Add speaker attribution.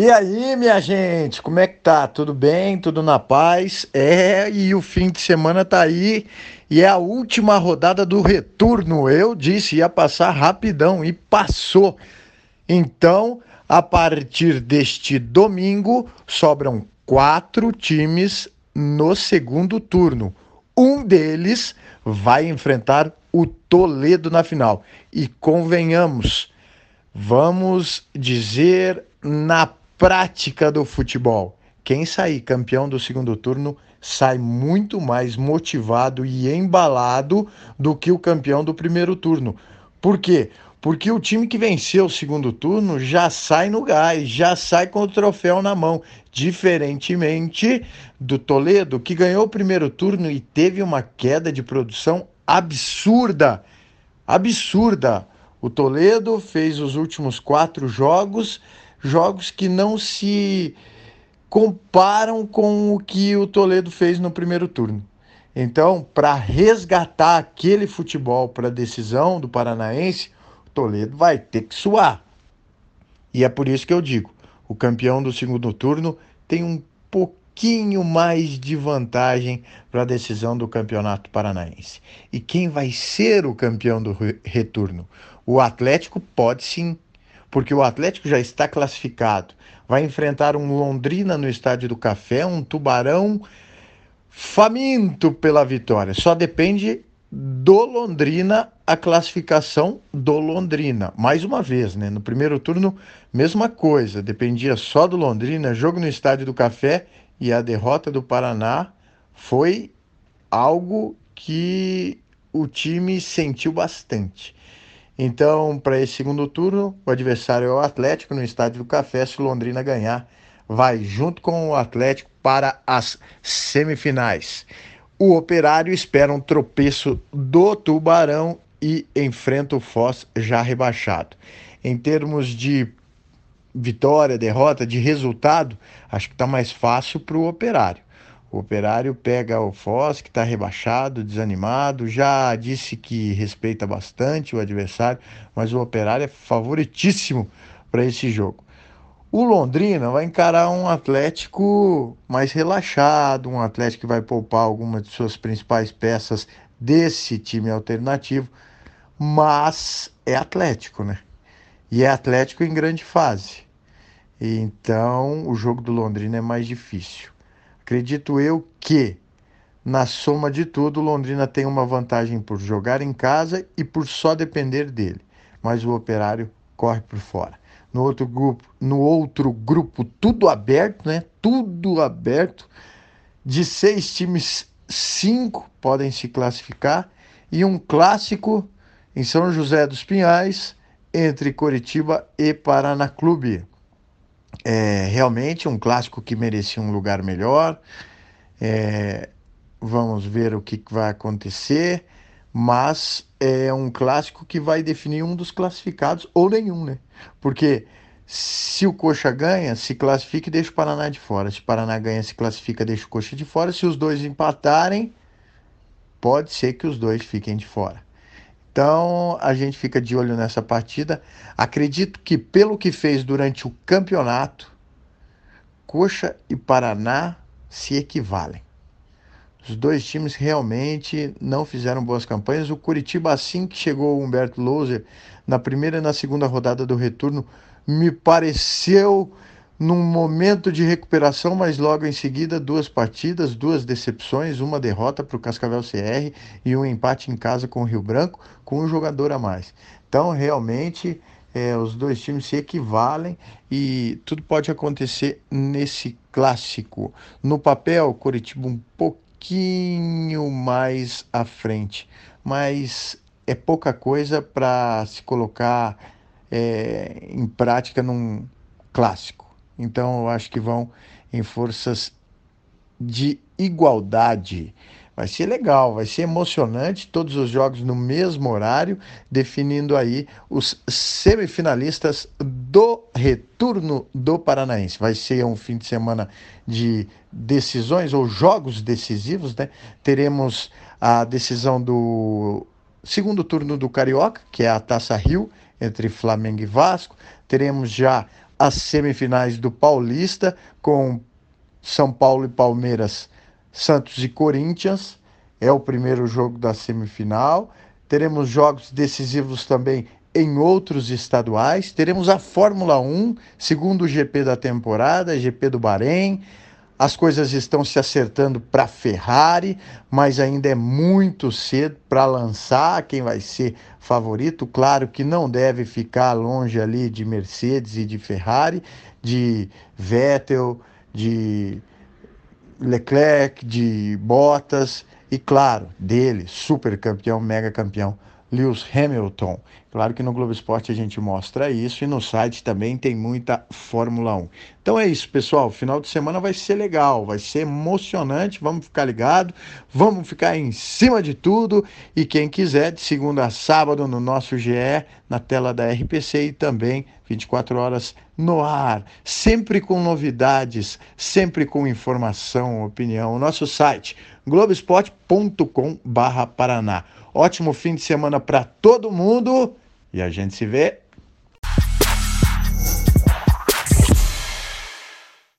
Speaker 1: E aí, minha gente, como é que tá? Tudo bem? Tudo na paz? É, e o fim de semana tá aí e é a última rodada do retorno. Eu disse ia passar rapidão e passou. Então, a partir deste domingo, sobram quatro times no segundo turno. Um deles vai enfrentar o Toledo na final. E convenhamos, vamos dizer na prática do futebol. Quem sair campeão do segundo turno sai muito mais motivado e embalado do que o campeão do primeiro turno. Por quê? Porque o time que venceu o segundo turno já sai no gás, já sai com o troféu na mão. Diferentemente do Toledo, que ganhou o primeiro turno e teve uma queda de produção absurda. Absurda. O Toledo fez os últimos quatro jogos jogos que não se comparam com o que o Toledo fez no primeiro turno. Então, para resgatar aquele futebol para a decisão do Paranaense, o Toledo vai ter que suar. E é por isso que eu digo: o campeão do segundo turno tem um pouquinho mais de vantagem para a decisão do campeonato paranaense. E quem vai ser o campeão do retorno? O Atlético pode sim porque o Atlético já está classificado. Vai enfrentar um Londrina no Estádio do Café, um Tubarão faminto pela vitória. Só depende do Londrina a classificação do Londrina. Mais uma vez, né? No primeiro turno, mesma coisa, dependia só do Londrina, jogo no Estádio do Café e a derrota do Paraná foi algo que o time sentiu bastante. Então, para esse segundo turno, o adversário é o Atlético no Estádio do Café. Se o Londrina ganhar, vai junto com o Atlético para as semifinais. O Operário espera um tropeço do Tubarão e enfrenta o Foz já rebaixado. Em termos de vitória, derrota, de resultado, acho que está mais fácil para o Operário. O operário pega o Foz, que está rebaixado, desanimado, já disse que respeita bastante o adversário, mas o operário é favoritíssimo para esse jogo. O Londrina vai encarar um Atlético mais relaxado, um Atlético que vai poupar algumas de suas principais peças desse time alternativo, mas é Atlético, né? E é Atlético em grande fase. Então o jogo do Londrina é mais difícil. Acredito eu que, na soma de tudo, Londrina tem uma vantagem por jogar em casa e por só depender dele, mas o operário corre por fora. No outro grupo, no outro grupo tudo aberto, né? Tudo aberto. De seis times, cinco podem se classificar e um clássico em São José dos Pinhais entre Coritiba e Paraná Clube é realmente um clássico que merecia um lugar melhor. É, vamos ver o que vai acontecer, mas é um clássico que vai definir um dos classificados ou nenhum, né? Porque se o Coxa ganha, se classifica e deixa o Paraná de fora. Se o Paraná ganha, se classifica, deixa o Coxa de fora. Se os dois empatarem, pode ser que os dois fiquem de fora. Então a gente fica de olho nessa partida. Acredito que, pelo que fez durante o campeonato, Coxa e Paraná se equivalem. Os dois times realmente não fizeram boas campanhas. O Curitiba, assim que chegou o Humberto Louser, na primeira e na segunda rodada do retorno, me pareceu num momento de recuperação, mas logo em seguida duas partidas, duas decepções, uma derrota para o Cascavel CR e um empate em casa com o Rio Branco, com um jogador a mais. Então, realmente, é, os dois times se equivalem e tudo pode acontecer nesse clássico. No papel, Curitiba um pouquinho mais à frente, mas é pouca coisa para se colocar é, em prática num clássico. Então, eu acho que vão em forças de igualdade. Vai ser legal, vai ser emocionante, todos os jogos no mesmo horário, definindo aí os semifinalistas do retorno do Paranaense. Vai ser um fim de semana de decisões ou jogos decisivos, né? Teremos a decisão do segundo turno do Carioca, que é a Taça Rio, entre Flamengo e Vasco. Teremos já as semifinais do Paulista com São Paulo e Palmeiras, Santos e Corinthians. É o primeiro jogo da semifinal. Teremos jogos decisivos também em outros estaduais. Teremos a Fórmula 1, segundo GP da temporada, GP do Bahrein. As coisas estão se acertando para Ferrari, mas ainda é muito cedo para lançar quem vai ser favorito. Claro que não deve ficar longe ali de Mercedes e de Ferrari, de Vettel, de Leclerc, de Bottas e, claro, dele, super campeão, mega campeão, Lewis Hamilton. Claro que no Globo Esporte a gente mostra isso e no site também tem muita Fórmula 1. Então é isso, pessoal. Final de semana vai ser legal, vai ser emocionante. Vamos ficar ligado, vamos ficar em cima de tudo. E quem quiser, de segunda a sábado no nosso GE, na tela da RPC e também 24 horas no ar, sempre com novidades, sempre com informação, opinião. O nosso site globesport.com/paraná. Ótimo fim de semana para todo mundo e a gente se vê